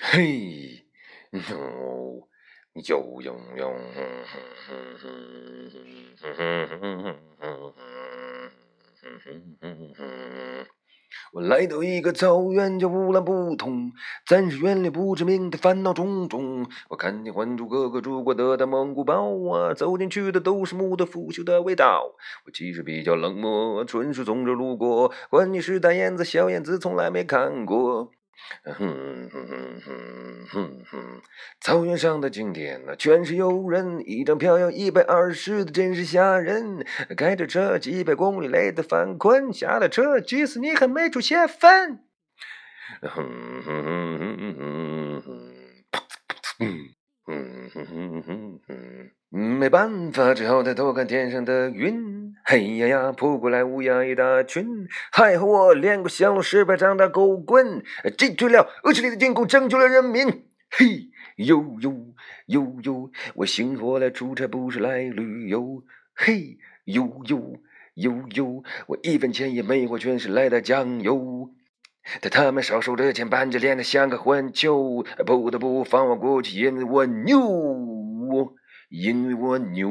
嘿，呦呦呦，我来到一个草原，叫乌兰布通，暂时远离不知名的烦恼种种。我看见还珠格格住过的大蒙古包啊，走进去的都是木的腐朽的味道。我其实比较冷漠，纯属从这路过。关你是大燕子小燕子，从来没看过。哼哼哼哼哼哼，草原上的景点那全是游人，一张票要一百二十的，真是吓人。开着车几百公里，累得犯困，下了车，即使你还没处泄愤。哼哼。哼哼哼哼，没办法，只好抬头看天上的云。嘿呀呀，扑过来乌鸦一大群，还好我练过降龙十八掌的狗棍，击退了恶势力的进攻，拯救了人民。嘿呦呦呦呦，我幸福来出差，不是来旅游。嘿呦呦呦呦，我一分钱也没花，全是来的酱油。但他们少收的钱，板着脸的像个混球，不得不放我过去，因为我牛，因为我牛。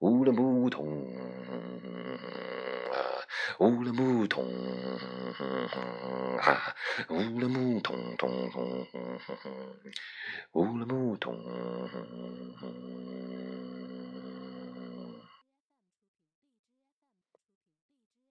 乌兰布通啊，乌兰布通啊，乌兰布通通通，乌兰布通。